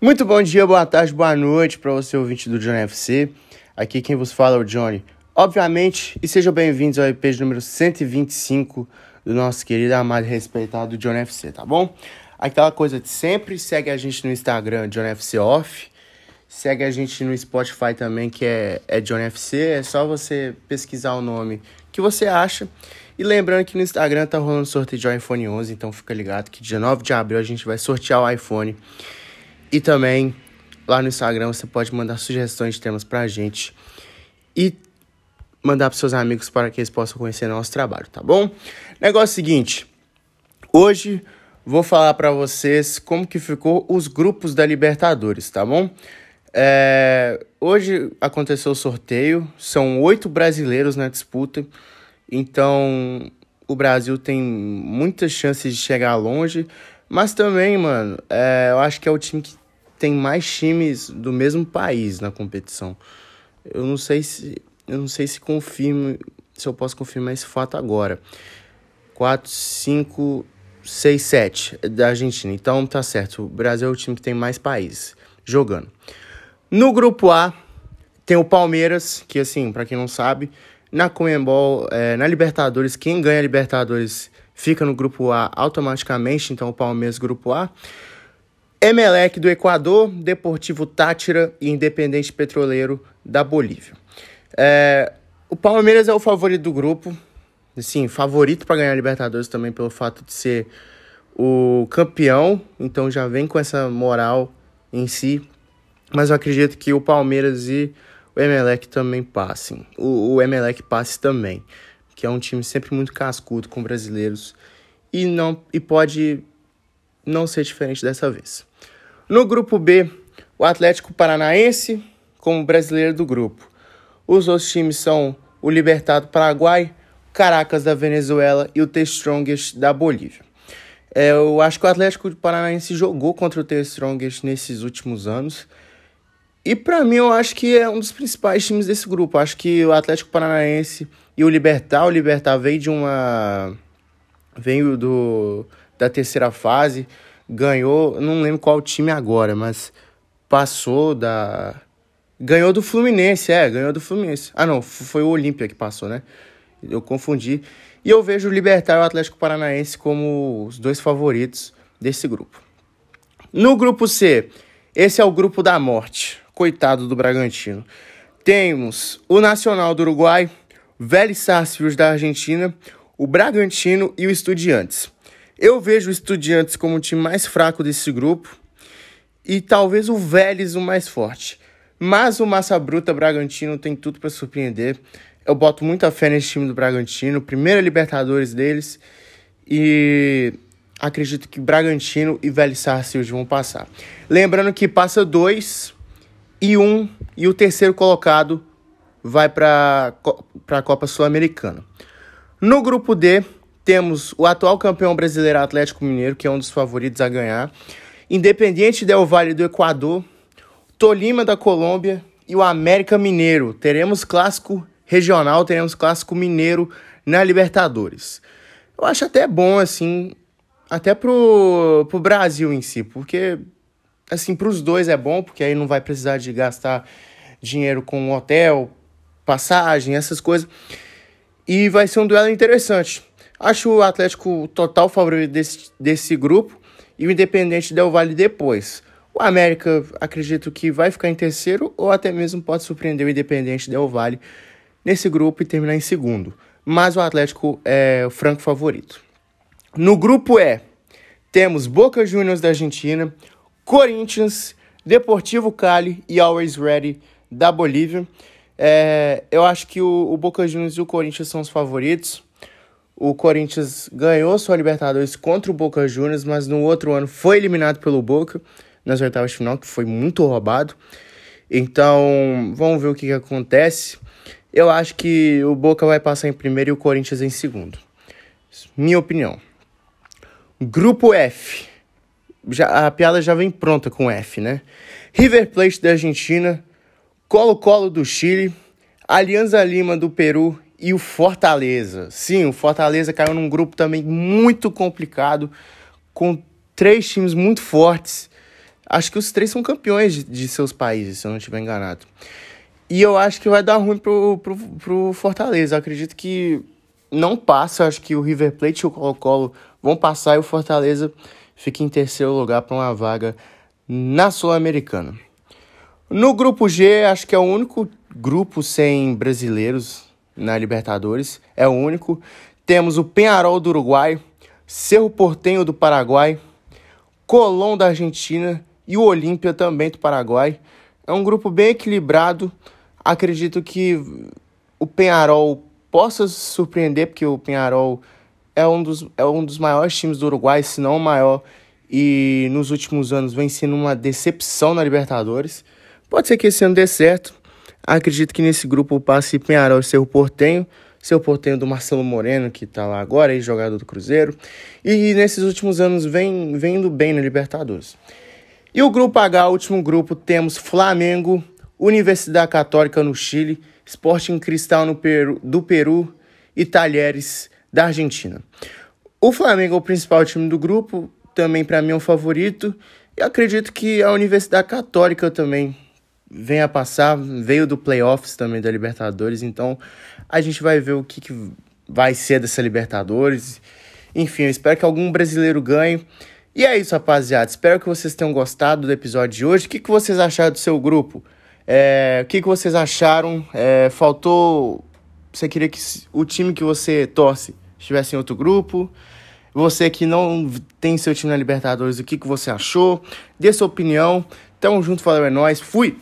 Muito bom dia, boa tarde, boa noite para você ouvinte do Johnny FC. Aqui quem vos fala é o Johnny. Obviamente, e sejam bem-vindos ao EP número 125 do nosso querido, amado e respeitado Johnny FC, tá bom? Aquela coisa de sempre, segue a gente no Instagram, Johnny FC Off. Segue a gente no Spotify também, que é, é Johnny FC. É só você pesquisar o nome que você acha. E lembrando que no Instagram tá rolando sorteio de iPhone 11, então fica ligado que dia 9 de abril a gente vai sortear o iPhone. E também lá no Instagram você pode mandar sugestões de temas pra gente e mandar pros seus amigos para que eles possam conhecer nosso trabalho, tá bom? Negócio seguinte, hoje vou falar para vocês como que ficou os grupos da Libertadores, tá bom? É, hoje aconteceu o sorteio, são oito brasileiros na disputa, então o Brasil tem muitas chances de chegar longe, mas também, mano, é, eu acho que é o time que tem mais times do mesmo país na competição. Eu não sei se eu não sei se confirmo, se eu posso confirmar esse fato agora. 4, 5, 6, 7 da Argentina. Então tá certo, o Brasil é o time que tem mais países jogando. No grupo A, tem o Palmeiras, que assim, para quem não sabe, na Comembol, é, na Libertadores, quem ganha a Libertadores fica no grupo A automaticamente, então o Palmeiras grupo A. Emelec do Equador, Deportivo Tátira e Independente Petroleiro da Bolívia. É, o Palmeiras é o favorito do grupo, sim, favorito para ganhar a Libertadores também pelo fato de ser o campeão, então já vem com essa moral em si mas eu acredito que o Palmeiras e o Emelec também passem. O, o Emelec passe também, que é um time sempre muito cascudo com brasileiros e não e pode não ser diferente dessa vez. No grupo B, o Atlético Paranaense como brasileiro do grupo. Os outros times são o Libertado Paraguai, Caracas da Venezuela e o The Strongest da Bolívia. É, eu acho que o Atlético Paranaense jogou contra o The Strongest nesses últimos anos e para mim, eu acho que é um dos principais times desse grupo. Acho que o Atlético Paranaense e o Libertar, o Libertar veio de uma. veio do da terceira fase, ganhou, não lembro qual time agora, mas passou da. Ganhou do Fluminense, é, ganhou do Fluminense. Ah, não, foi o Olímpia que passou, né? Eu confundi. E eu vejo o Libertar e o Atlético Paranaense como os dois favoritos desse grupo. No grupo C, esse é o grupo da morte coitado do Bragantino. Temos o Nacional do Uruguai, Vélez Sarsfield da Argentina, o Bragantino e o Estudiantes. Eu vejo o Estudiantes como o time mais fraco desse grupo e talvez o Vélez o mais forte. Mas o Massa Bruta Bragantino tem tudo para surpreender. Eu boto muita fé nesse time do Bragantino, primeira Libertadores deles e acredito que Bragantino e Vélez Sarsfield vão passar. Lembrando que passa dois e um e o terceiro colocado vai para a Copa Sul-Americana. No grupo D, temos o atual campeão brasileiro Atlético Mineiro, que é um dos favoritos a ganhar, Independiente Del Valle do Equador, Tolima da Colômbia e o América Mineiro. Teremos clássico regional, teremos clássico mineiro na Libertadores. Eu acho até bom, assim, até pro, pro Brasil em si, porque assim, para os dois é bom, porque aí não vai precisar de gastar dinheiro com hotel, passagem, essas coisas. E vai ser um duelo interessante. Acho o Atlético total favorito desse, desse grupo e o Independente Del Vale depois. O América acredito que vai ficar em terceiro ou até mesmo pode surpreender o Independente Del Vale nesse grupo e terminar em segundo. Mas o Atlético é o franco favorito. No grupo E, temos Boca Juniors da Argentina, Corinthians, Deportivo Cali e Always Ready da Bolívia. É, eu acho que o, o Boca Juniors e o Corinthians são os favoritos. O Corinthians ganhou sua Libertadores contra o Boca Juniors, mas no outro ano foi eliminado pelo Boca nas oitavas de final, que foi muito roubado. Então, vamos ver o que, que acontece. Eu acho que o Boca vai passar em primeiro e o Corinthians em segundo. Minha opinião. Grupo F já, a piada já vem pronta com F, né? River Plate da Argentina, Colo-Colo do Chile, Alianza Lima do Peru e o Fortaleza. Sim, o Fortaleza caiu num grupo também muito complicado, com três times muito fortes. Acho que os três são campeões de, de seus países, se eu não estiver enganado. E eu acho que vai dar ruim pro, pro, pro Fortaleza. Eu acredito que não passa. Eu acho que o River Plate e o Colo-Colo vão passar e o Fortaleza fica em terceiro lugar para uma vaga na Sul-Americana. No grupo G, acho que é o único grupo sem brasileiros na Libertadores. É o único. Temos o Penharol do Uruguai, Cerro Portenho do Paraguai, Colón da Argentina e o Olímpia também do Paraguai. É um grupo bem equilibrado. Acredito que o Penharol possa surpreender, porque o Penharol é um dos, é um dos maiores times do Uruguai, se não o maior, e nos últimos anos vem sendo uma decepção na Libertadores. Pode ser que esse ano dê certo. Acredito que nesse grupo passe Penharol e Cerro Portenho. Seu Portenho do Marcelo Moreno, que está lá agora, aí, jogador do Cruzeiro. E nesses últimos anos vem, vem indo bem na Libertadores. E o grupo H, último grupo, temos Flamengo, Universidade Católica no Chile, Sporting Cristal no Peru, do Peru e Talheres da Argentina. O Flamengo é o principal time do grupo, também para mim é um favorito. E acredito que a Universidade Católica também venha a passar, veio do playoffs também da Libertadores, então a gente vai ver o que, que vai ser dessa Libertadores. Enfim, eu espero que algum brasileiro ganhe. E é isso, rapaziada. Espero que vocês tenham gostado do episódio de hoje. O que, que vocês acharam do seu grupo? É, o que, que vocês acharam? É, faltou. Você queria que o time que você torce estivesse em outro grupo? Você que não tem seu time na Libertadores, o que, que você achou? Dê sua opinião. Tamo junto, falou, é nóis. Fui!